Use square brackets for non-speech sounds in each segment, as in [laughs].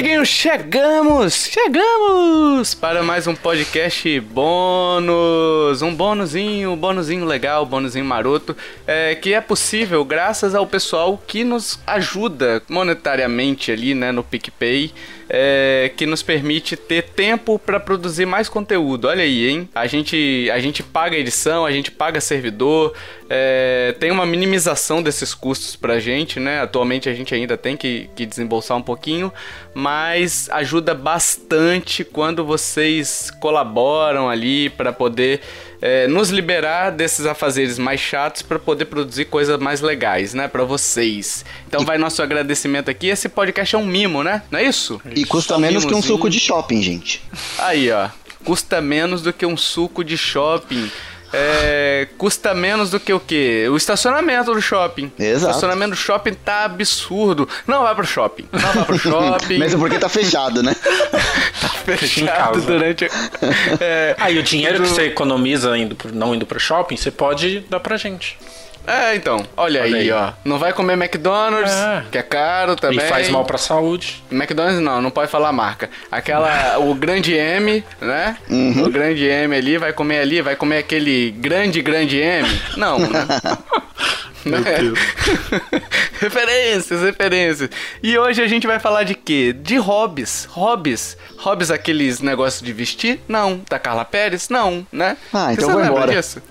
amiguinhos, chegamos! Chegamos para mais um podcast bônus! Um bônusinho, um bônusinho legal, um bônusinho maroto, é, que é possível graças ao pessoal que nos ajuda monetariamente ali, né, no PicPay é, que nos permite ter tempo para produzir mais conteúdo. Olha aí, hein? A gente, a gente paga edição, a gente paga servidor, é, tem uma minimização desses custos pra gente, né? Atualmente a gente ainda tem que, que desembolsar um pouquinho, mas ajuda bastante quando vocês colaboram ali para poder é, nos liberar desses afazeres mais chatos para poder produzir coisas mais legais, né, para vocês. Então vai nosso agradecimento aqui. Esse podcast é um mimo, né? Não é isso? E custa menos que um suco de shopping, gente. Aí, ó. Custa menos do que um suco de shopping é, custa menos do que o quê? O estacionamento do shopping. Exato. O estacionamento do shopping tá absurdo. Não vai pro shopping. Não vai pro [laughs] shopping. Mesmo porque tá fechado, né? [laughs] tá fechado durante. [laughs] É, Aí ah, o dinheiro do... que você economiza indo não indo pro shopping, você pode dar pra gente. É, então. Olha, olha aí, aí, ó. Não vai comer McDonald's, é. que é caro também. E faz mal pra saúde. McDonald's não, não pode falar a marca. Aquela, [laughs] o grande M, né? Uhum. O grande M ali, vai comer ali, vai comer aquele grande, grande M. Não, né? [laughs] Meu né? Deus. [laughs] referências, referências. E hoje a gente vai falar de quê? De hobbies. Hobbies. Hobbies aqueles negócios de vestir? Não. Da Carla Pérez? Não, né? Ah, então Você vou embora. Disso?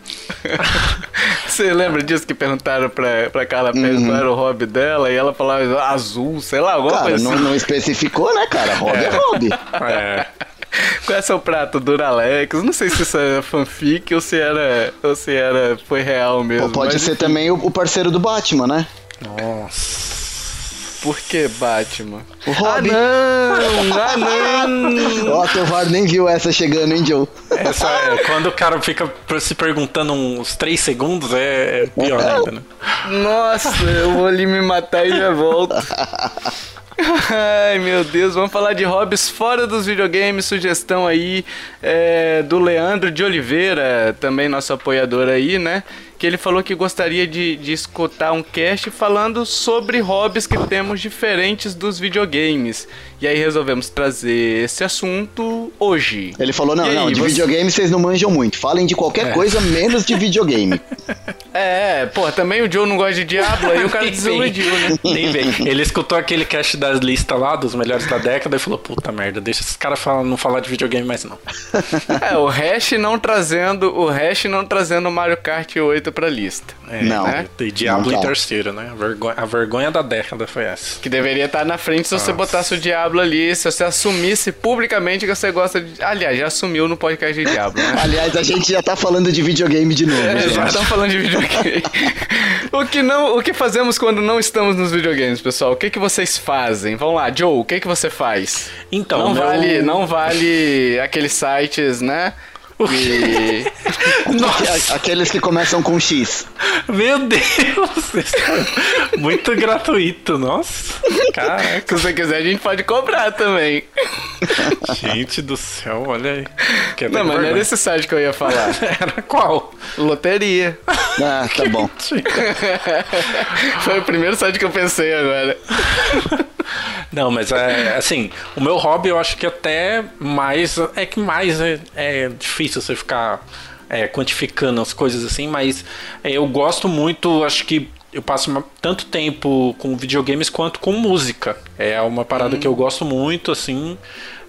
Você lembra disso que perguntaram pra, pra Carla Pérez uhum. qual era o hobby dela e ela falava azul, sei lá, alguma cara, coisa não, assim. não especificou, né, cara? Hobby é, é hobby. É. Qual é seu prato? Duralex? Não sei se isso é fanfic ou se era, ou se era foi real mesmo. Ou pode ser enfim. também o parceiro do Batman, né? Nossa. Por que Batman? O Robin. Ah, não! Ah, não! Ó, o VAR nem viu essa chegando, hein, Joe? Essa é, quando o cara fica se perguntando uns 3 segundos, é, é pior ainda, né? Nossa, eu vou ali me matar e já volto. Ai, meu Deus, vamos falar de hobbies fora dos videogames. Sugestão aí é, do Leandro de Oliveira, também nosso apoiador aí, né? Que ele falou que gostaria de, de escutar um cast falando sobre hobbies que temos diferentes dos videogames. E aí resolvemos trazer esse assunto hoje. Ele falou: não, não, de você... videogame vocês não manjam muito. Falem de qualquer é. coisa menos de videogame. [laughs] É, pô, também o Joe não gosta de Diablo, aí o cara [laughs] desiludiu, né? [laughs] Nem vem. Ele escutou aquele cast das listas lá, dos melhores da década, e falou: puta merda, deixa esses caras não falar de videogame mais não. É, o Hash não trazendo, o Hash não trazendo o Mario Kart 8 pra lista. É, não. Né? E Diablo não, em terceiro, né? A vergonha, a vergonha da década foi essa. Que deveria estar na frente se Nossa. você botasse o Diablo ali, se você assumisse publicamente que você gosta de. Aliás, já assumiu no podcast de Diablo, né? [laughs] Aliás, a gente já tá falando de videogame de novo. É, já estamos falando de videogame. [laughs] o, que não, o que fazemos quando não estamos nos videogames, pessoal? O que, que vocês fazem? Vamos lá, Joe, o que, que você faz? Então, não, meu... vale, não vale aqueles sites, né? E... [laughs] Nossa. Aqueles que começam com X. Meu Deus! [laughs] Muito gratuito, nossa. Caraca. Se você quiser, a gente pode cobrar também. Gente do céu, olha aí. Que não, mas não era esse site que eu ia falar. [laughs] Era qual? Loteria. Ah, tá bom. Foi o primeiro site que eu pensei agora. Não, mas é assim, o meu hobby eu acho que até mais. É que mais é, é difícil você ficar é, quantificando as coisas assim, mas é, eu gosto muito, acho que eu passo tanto tempo com videogames quanto com música. É uma parada hum. que eu gosto muito, assim.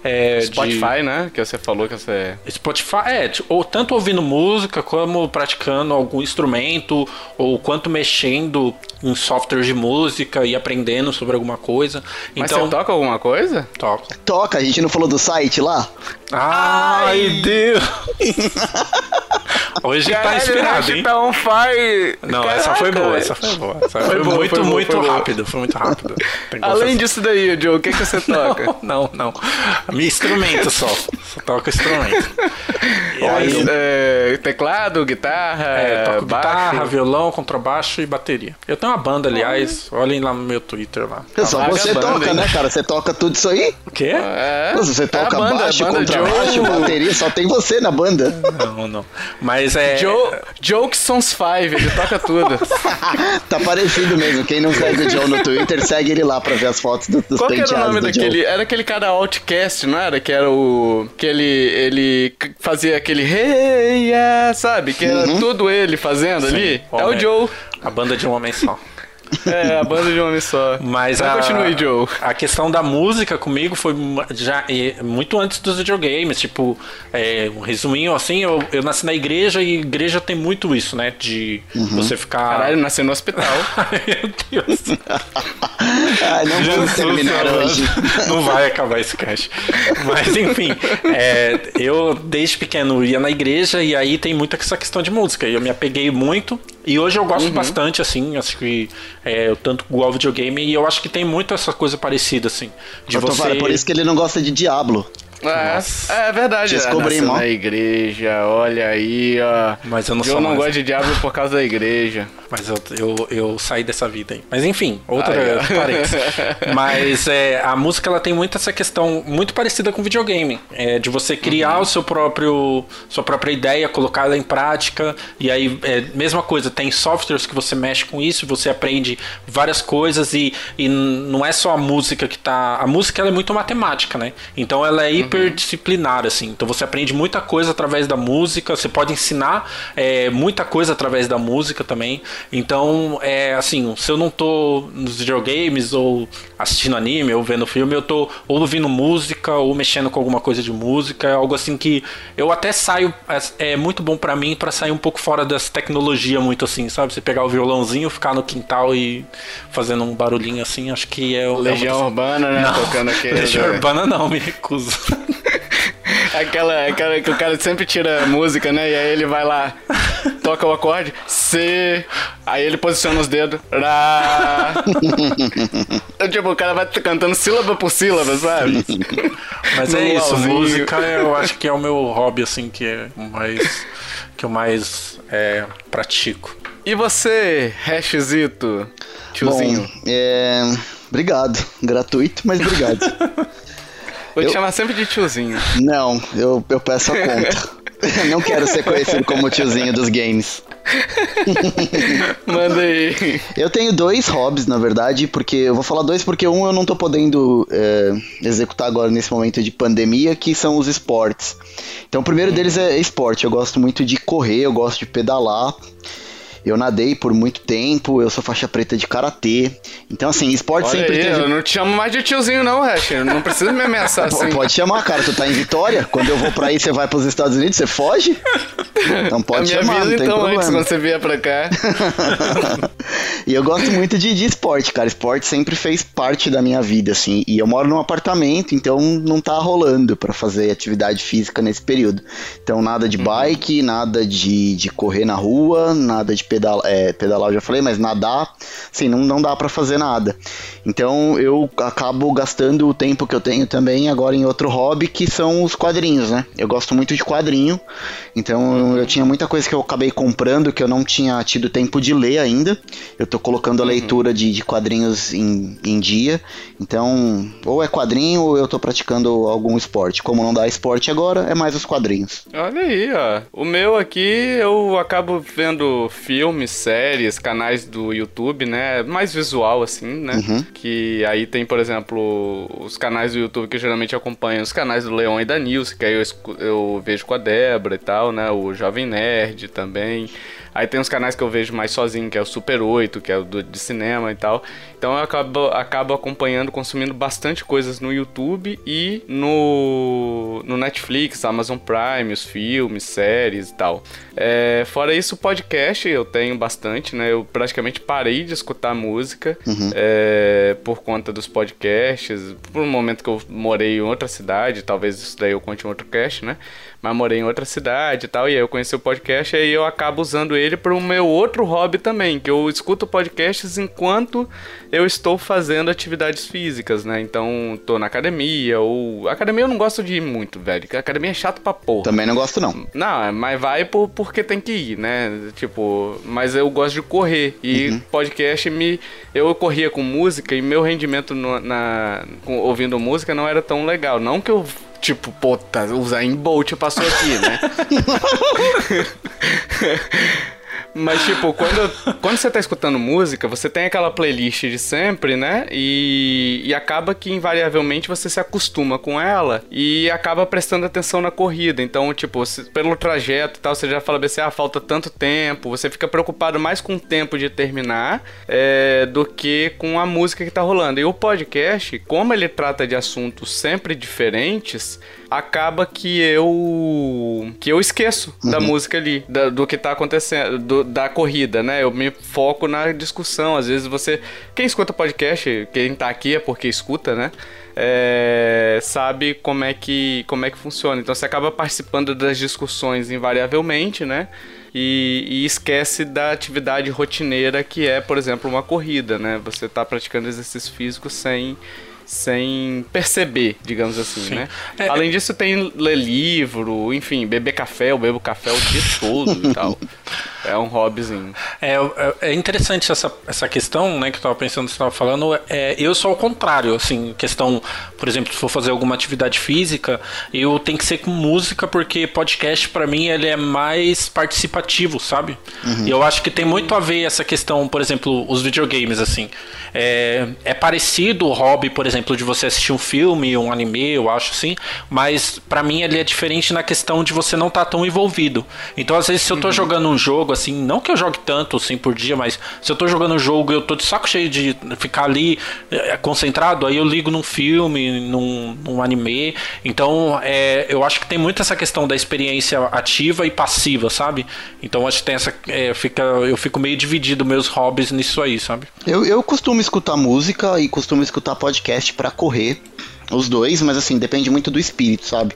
É, Spotify, de... né? Que você falou que você. Spotify, é, ou tanto ouvindo música, como praticando algum instrumento, ou quanto mexendo em softwares de música e aprendendo sobre alguma coisa. Mas então, você toca alguma coisa? Toca. Toca, a gente não falou do site lá? Ai, Deus! [laughs] Hoje tá Caralho, tá inspirado, hein? Tá on fire. Não, Caraca, essa foi boa, essa foi boa. Essa foi, foi boa, muito, foi muito boa, rápido, foi muito rápido. [laughs] Além disso daí, Joe, o que, que você [laughs] toca? Não, não, não. Me instrumento só. Só toco instrumento. [laughs] E aí, é, teclado, guitarra, é, toco baixo. guitarra, violão, contrabaixo e bateria. Eu tenho uma banda, aliás, olhem lá no meu Twitter lá. Só você banda, toca, hein? né, cara? Você toca tudo isso aí? O quê? É. Você toca é banda, baixo, contrabaixo, bateria, só tem você na banda. Não, não. Mas é. Joe, Jokesons 5, ele toca tudo. [laughs] tá parecido mesmo. Quem não segue o Joe no Twitter, segue ele lá pra ver as fotos do, dos Qual era o penteados nome do daquele? Joe. Era aquele cara Outcast, não era? Que era o. Que ele, ele fazia aquele hey, yeah, sabe? Que era tudo ele fazendo ali. É o Homem- Joe. A banda de um homem só. [laughs] É, a banda de um homem só. Mas a, continue, Joe. a questão da música comigo foi já é, muito antes dos videogames. Tipo, é, um resuminho assim, eu, eu nasci na igreja e igreja tem muito isso, né? De você ficar. Caralho, nasceu no hospital. [laughs] Meu Deus. [laughs] Ai, não vamos terminar hoje. [laughs] Não vai acabar esse cast. Mas enfim, é, eu desde pequeno ia na igreja e aí tem muita essa questão de música. E eu me apeguei muito. E hoje eu gosto bastante, assim, acho que é, eu tanto gosto ao videogame e eu acho que tem muito essa coisa parecida, assim. De Ô, você. Tovar, por isso que ele não gosta de Diablo. É, é verdade. Descobri, Nasceu irmão. na igreja, olha aí, ó. Mas eu não eu sou não mais. gosto de diabo por causa da igreja. Mas eu, eu, eu saí dessa vida aí. Mas enfim, outra ó. [laughs] parênteses. [laughs] Mas é, a música ela tem muito essa questão muito parecida com videogame. É, de você criar Uhum. o seu próprio sua própria ideia, colocar ela em prática. E aí, é, mesma coisa, tem softwares que você mexe com isso, você aprende várias coisas e, e não é só a música que tá. A música ela é muito matemática, né? Então ela é hiperdisciplinar, assim. Então você aprende muita coisa através da música, você pode ensinar é, muita coisa através da música também. Então, é assim, se eu não tô nos videogames ou assistindo anime ou vendo filme, eu tô ou ouvindo música ou mexendo com alguma coisa de música, é algo assim que eu até saio, é, é muito bom pra mim pra sair um pouco fora dessa tecnologia muito assim, sabe? Você pegar o violãozinho, ficar no quintal e fazendo um barulhinho assim, acho que é o Legião é uma Urbana, né? Não, Tocando aquele. Legião Urbana não, me recuso. [laughs] Aquela, aquela que o cara sempre tira música, né? E aí ele vai lá, toca o acorde, C, aí ele posiciona os dedos, Rá. Então, tipo, o cara vai cantando sílaba por sílaba, sabe? Mas é No isso, LOLzinho. música eu acho que é o meu hobby, assim, que é o mais. que eu mais é, pratico. E você, Hashzito, tiozinho? Bom, é... Obrigado. Gratuito, mas obrigado. [laughs] Vou te eu- chamar sempre de tiozinho. não, eu, eu peço a conta. [laughs] não quero ser conhecido como tiozinho dos games. [laughs] Manda aí. Eu tenho dois hobbies, na verdade, porque eu vou falar dois porque um eu não tô podendo é, executar agora nesse momento de pandemia, que são os esportes. Então o primeiro deles é esporte. Eu gosto muito de correr, eu gosto de pedalar. Eu nadei por muito tempo, eu sou faixa preta de karatê. Então, assim, esporte Olha sempre aí, teve. eu não te chamo mais de tiozinho não, Hash. Não precisa me ameaçar [laughs] assim. Pode chamar, cara. Tu tá em Vitória? Quando eu vou pra aí, você vai pros Estados Unidos, você foge? Então pode minha chamar, vida não tem então problema. antes, quando você vier pra cá. [laughs] E eu gosto muito de, de esporte, cara. Esporte sempre fez parte da minha vida, assim. E eu moro num apartamento, então não tá rolando pra fazer atividade física nesse período. Então nada de bike, nada de, de correr na rua, nada de pedal, é, pedalar, eu já falei, mas nadar, assim, não, não dá pra fazer nada. Então eu acabo gastando o tempo que eu tenho também agora em outro hobby, que são os quadrinhos, né? Eu gosto muito de quadrinho, então eu tinha muita coisa que eu acabei comprando que eu não tinha tido tempo de ler ainda. Eu tô colocando a leitura de, de quadrinhos em, em dia. Então, ou é quadrinho ou eu tô praticando algum esporte. Como não dá esporte agora, é mais os quadrinhos. Olha aí, ó. O meu aqui, eu acabo vendo filmes, séries, canais do YouTube, né? Mais visual, assim, né? Uhum. Que aí tem, por exemplo, os canais do YouTube que eu geralmente acompanho, os canais do Leon e da Nilce, que aí eu, eu vejo com a Débora e tal, né? O Jovem Nerd também. Aí tem uns canais que eu vejo mais sozinho, que é o Super 8, que é o do, de cinema e tal. Então eu acabo, acabo acompanhando, consumindo bastante coisas no YouTube e no, no Netflix, Amazon Prime, os filmes, séries e tal. É, fora isso, podcast eu tenho bastante, né? Eu praticamente parei de escutar música é, por conta dos podcasts. Por um momento que eu morei em outra cidade, talvez isso daí eu conte em outro cast, né? Mas morei em outra cidade e tal, e aí eu conheci o podcast e aí eu acabo usando ele para o meu outro hobby também, que eu escuto podcasts enquanto eu estou fazendo atividades físicas, né? Então, tô na academia ou... Academia eu não gosto de ir muito, velho, academia é chato pra porra. Também não gosto, não. Não, mas vai por, porque tem que ir, né? Tipo, mas eu gosto de correr. E podcast me. Eu corria com música e meu rendimento no- na, ouvindo música não era tão legal. Não que eu tipo, pô, tá, o Zayn Bolt passou aqui, né? [laughs] [laughs] Mas, tipo, quando, quando você tá escutando música, você tem aquela playlist de sempre, né? E, e acaba que, invariavelmente, você se acostuma com ela e acaba prestando atenção na corrida. Então, tipo, se, pelo trajeto e tal, você já fala assim, ah, falta tanto tempo. Você fica preocupado mais com o tempo de terminar é, do que com a música que tá rolando. E o podcast, como ele trata de assuntos sempre diferentes, acaba que eu que eu esqueço uhum. da música ali, da, do que tá acontecendo, do, da corrida, né? Eu me foco na discussão. Às vezes você, quem escuta podcast, quem tá aqui é porque escuta, né? É, sabe como é que como é que funciona. Então você acaba participando das discussões invariavelmente, né? E, e, esquece da atividade rotineira que é, por exemplo, uma corrida, né? Você está praticando exercício físico sem sem perceber, digamos assim, Sim. né? É, Além disso, tem ler livro, enfim, beber café, eu bebo café o dia todo e tal. [laughs] É um hobbyzinho. É, é, é interessante essa, essa questão, né, que eu tava pensando você tava falando. É, eu sou ao contrário, assim, questão, por exemplo, se for fazer alguma atividade física, eu tenho que ser com música, porque podcast, para mim, ele é mais participativo, sabe? Uhum. E eu acho que tem muito a ver essa questão, por exemplo, os videogames, assim. É, é parecido o hobby, por exemplo, de você assistir um filme, um anime, eu acho assim, mas para mim ele é diferente na questão de você não estar tá tão envolvido. Então, às vezes, se eu tô uhum. jogando um jogo, assim, não que eu jogue tanto assim por dia, mas se eu tô jogando um jogo e eu tô de saco cheio de ficar ali é, concentrado, aí eu ligo num filme, num, num anime. Então, é, eu acho que tem muito essa questão da experiência ativa e passiva, sabe? Então, acho que tem essa. É, fica, eu fico meio dividido meus hobbies nisso aí, sabe? Eu, eu costumo escutar música e costumo escutar podcast para correr. Os dois, mas assim, depende muito do espírito, sabe?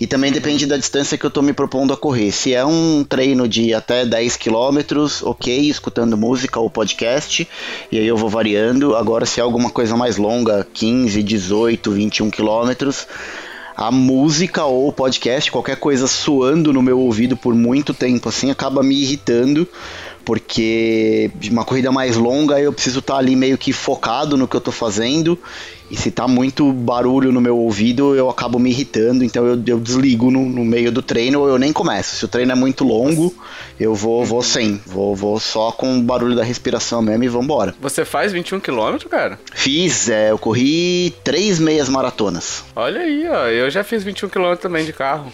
E também depende da distância que eu tô me propondo a correr. Se é um treino de até 10 quilômetros, ok, escutando música ou podcast, e aí eu vou variando. Agora, se é alguma coisa mais longa, 15, 18, 21 quilômetros, a música ou podcast, qualquer coisa suando no meu ouvido por muito tempo assim, acaba me irritando porque uma corrida mais longa eu preciso estar tá ali meio que focado no que eu tô fazendo e se tá muito barulho no meu ouvido, eu acabo me irritando, então eu, eu desligo no, no, meio do treino ou eu nem começo. Se o treino é muito longo, eu vou, vou sem. Vou, vou só com o barulho da respiração mesmo e vambora. Você faz 21 km, cara? Fiz, é, eu corri três meias maratonas. Olha aí, ó. Eu já fiz 21 km também de carro.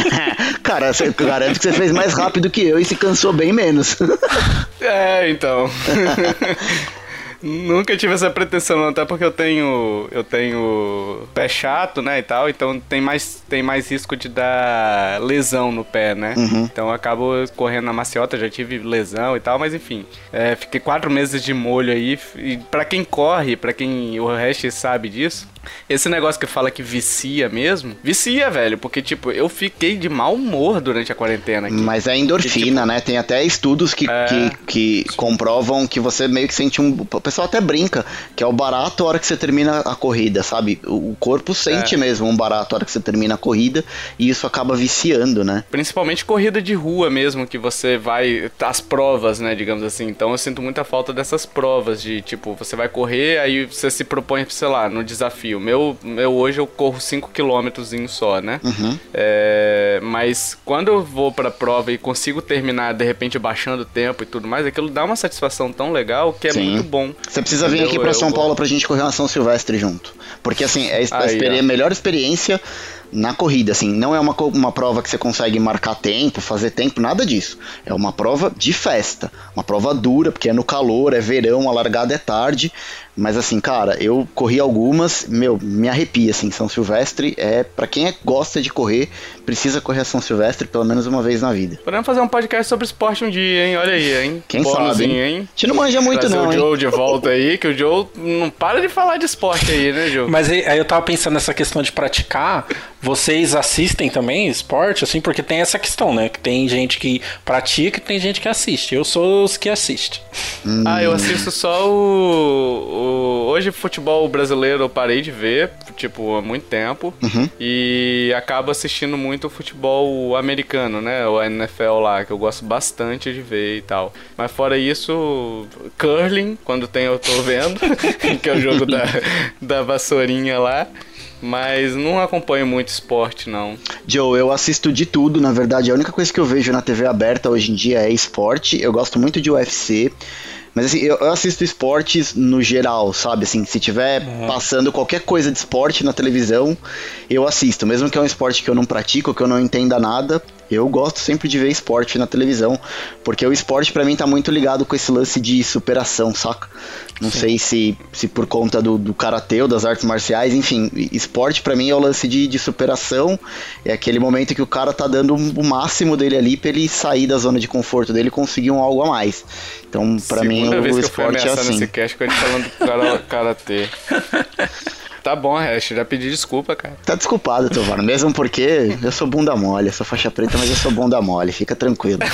[laughs] cara, eu garanto que você fez mais rápido que eu e se cansou bem menos. [laughs] é, então. [laughs] Nunca tive essa pretensão, não, até porque eu tenho eu tenho pé chato, né, e tal, então tem mais tem mais risco de dar lesão no pé, né? Uhum. Então eu acabo correndo na maciota, já tive lesão e tal, mas enfim, é, fiquei quatro meses de molho aí e para quem corre, para quem o resto sabe disso, esse negócio que fala que vicia mesmo, vicia, velho, porque, tipo, eu fiquei de mau humor durante a quarentena. Aqui. Mas é endorfina, tipo, né? Tem até estudos que, é... que, que, comprovam que você meio que sente um. O pessoal até brinca, que é o barato a hora que você termina a corrida, sabe? O corpo sente é. mesmo um barato a hora que você termina a corrida e isso acaba viciando, né? Principalmente corrida de rua mesmo, que você vai. as provas, né? Digamos assim. Então eu sinto muita falta dessas provas de, tipo, você vai correr, aí você se propõe, sei lá, no desafio o meu, meu hoje eu corro 5 km só, né? Uhum. É, mas quando eu vou pra prova e consigo terminar, de repente, baixando o tempo e tudo mais, aquilo dá uma satisfação tão legal que é Sim. muito bom. Você precisa vir aqui pra São eu Paulo vou... pra gente correr uma São Silvestre junto. Porque, assim, é a, Aí, a melhor experiência na corrida, assim, não é uma, uma prova que você consegue marcar tempo, fazer tempo, nada disso. É uma prova de festa, uma prova dura, porque é no calor, é verão, a largada é tarde, mas assim, cara, eu corri algumas, meu, me arrepia, assim, São Silvestre é, para quem é, gosta de correr, precisa correr a São Silvestre pelo menos uma vez na vida. Podemos fazer um podcast sobre esporte um dia, hein? Olha aí, hein? Quem sabe, hein? hein? A gente não manja muito Trazer não, o hein? Joe de volta aí, que o Joe não para de falar de esporte aí, né, Joe? Mas aí eu tava pensando nessa questão de praticar, vocês assistem também esporte, assim, porque tem essa questão, né? Que tem gente que pratica e tem gente que assiste. Eu sou os que assiste. Hum. Ah, eu assisto só o hoje futebol brasileiro eu parei de ver, tipo, há muito tempo. Uhum. E acabo assistindo muito futebol americano, né? O NFL lá, que eu gosto bastante de ver e tal. Mas fora isso, curling, quando tem eu tô vendo, [laughs] que é o jogo da, da vassourinha lá. Mas não acompanho muito esporte, não. Joe, eu assisto de tudo, na verdade. A única coisa que eu vejo na TV aberta hoje em dia é esporte. Eu gosto muito de UFC. Mas assim, eu, assisto esportes no geral, sabe? Assim, se tiver uhum. passando qualquer coisa de esporte na televisão, eu assisto. Mesmo que é um esporte que eu não pratico, que eu não entenda nada, eu gosto sempre de ver esporte na televisão, porque o esporte para mim tá muito ligado com esse lance de superação, saca? Não Sim. sei se, se por conta do, do karatê ou das artes marciais, enfim, esporte para mim é o lance de, de superação, é aquele momento que o cara tá dando o máximo dele ali pra ele sair da zona de conforto dele e conseguir um algo a mais. Então, para mim, o, esporte é assim. Nesse cast com a gente falando do karatê. [laughs] Tá bom, Hash, já pedi desculpa, cara. Tá desculpado, Tovano, mesmo porque eu sou bunda mole, eu sou faixa preta, mas eu sou bunda mole, fica tranquilo. [laughs]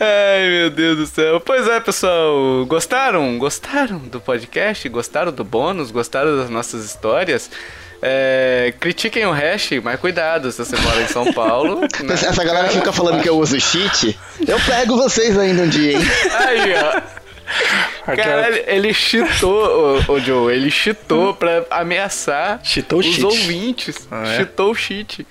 Ai, meu Deus do céu. Pois é, pessoal. Gostaram? Gostaram do podcast? Gostaram do bônus? Gostaram das nossas histórias? É, critiquem o hash, mas cuidado se você mora em São Paulo. Né? [laughs] Essa galera fica falando que eu uso cheat. Eu pego vocês ainda um dia, hein? Aí, ó. Cara, ele cheatou, o, o Joe, ele cheatou pra ameaçar cheatou os cheat. ouvintes. Ah, é? Cheatou o cheat.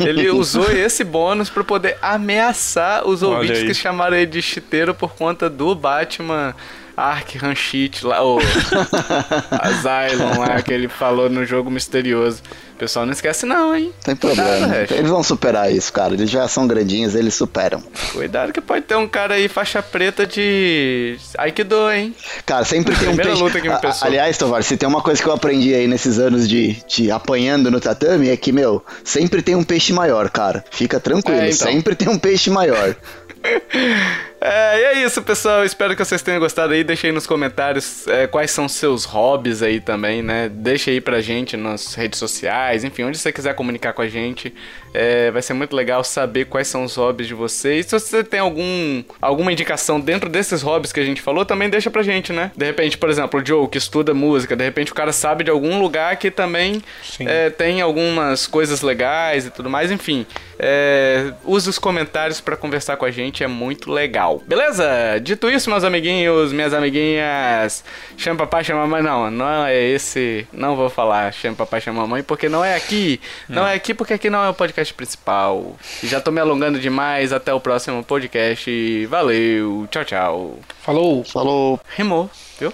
Ele usou esse bônus pra poder ameaçar os Olha ouvintes aí. que chamaram ele de cheateiro por conta do Batman Arkham Cheat lá, o [laughs] Asylum lá que ele falou no jogo misterioso. O pessoal não esquece não, hein? Tem problema. Cuidado, eles vão superar isso, cara. Eles já são grandinhos, eles superam. Cuidado que pode ter um cara aí faixa preta de Aikido, hein? Cara, sempre tem um peixe... luta que me pensou. Aliás, Tovar, se tem uma coisa que eu aprendi aí nesses anos de, de apanhando no tatame é que, meu, sempre tem um peixe maior, cara. Fica tranquilo, é, então. sempre tem um peixe maior. [laughs] É, e é isso, pessoal. Espero que vocês tenham gostado aí. Deixe aí nos comentários é, quais são seus hobbies aí também, né? Deixe aí pra gente nas redes sociais, enfim, onde você quiser comunicar com a gente. É, vai ser muito legal saber quais são os hobbies de vocês. Se você tem algum, alguma indicação dentro desses hobbies que a gente falou, também deixa pra gente, né? De repente, por exemplo, o Joe que estuda música, de repente o cara sabe de algum lugar que também é, tem algumas coisas legais e tudo mais, enfim. É, use os comentários para conversar com a gente, é muito legal. Beleza? Dito isso, meus amiguinhos, minhas amiguinhas, chama papai, chama mamãe. Não, não é esse. Não vou falar chama papai, chama mamãe, porque não é aqui. Não, não é aqui porque aqui não é o podcast principal. Já tô me alongando demais. Até o próximo podcast. Valeu. Tchau, tchau. Falou. Falou. Rimou, viu?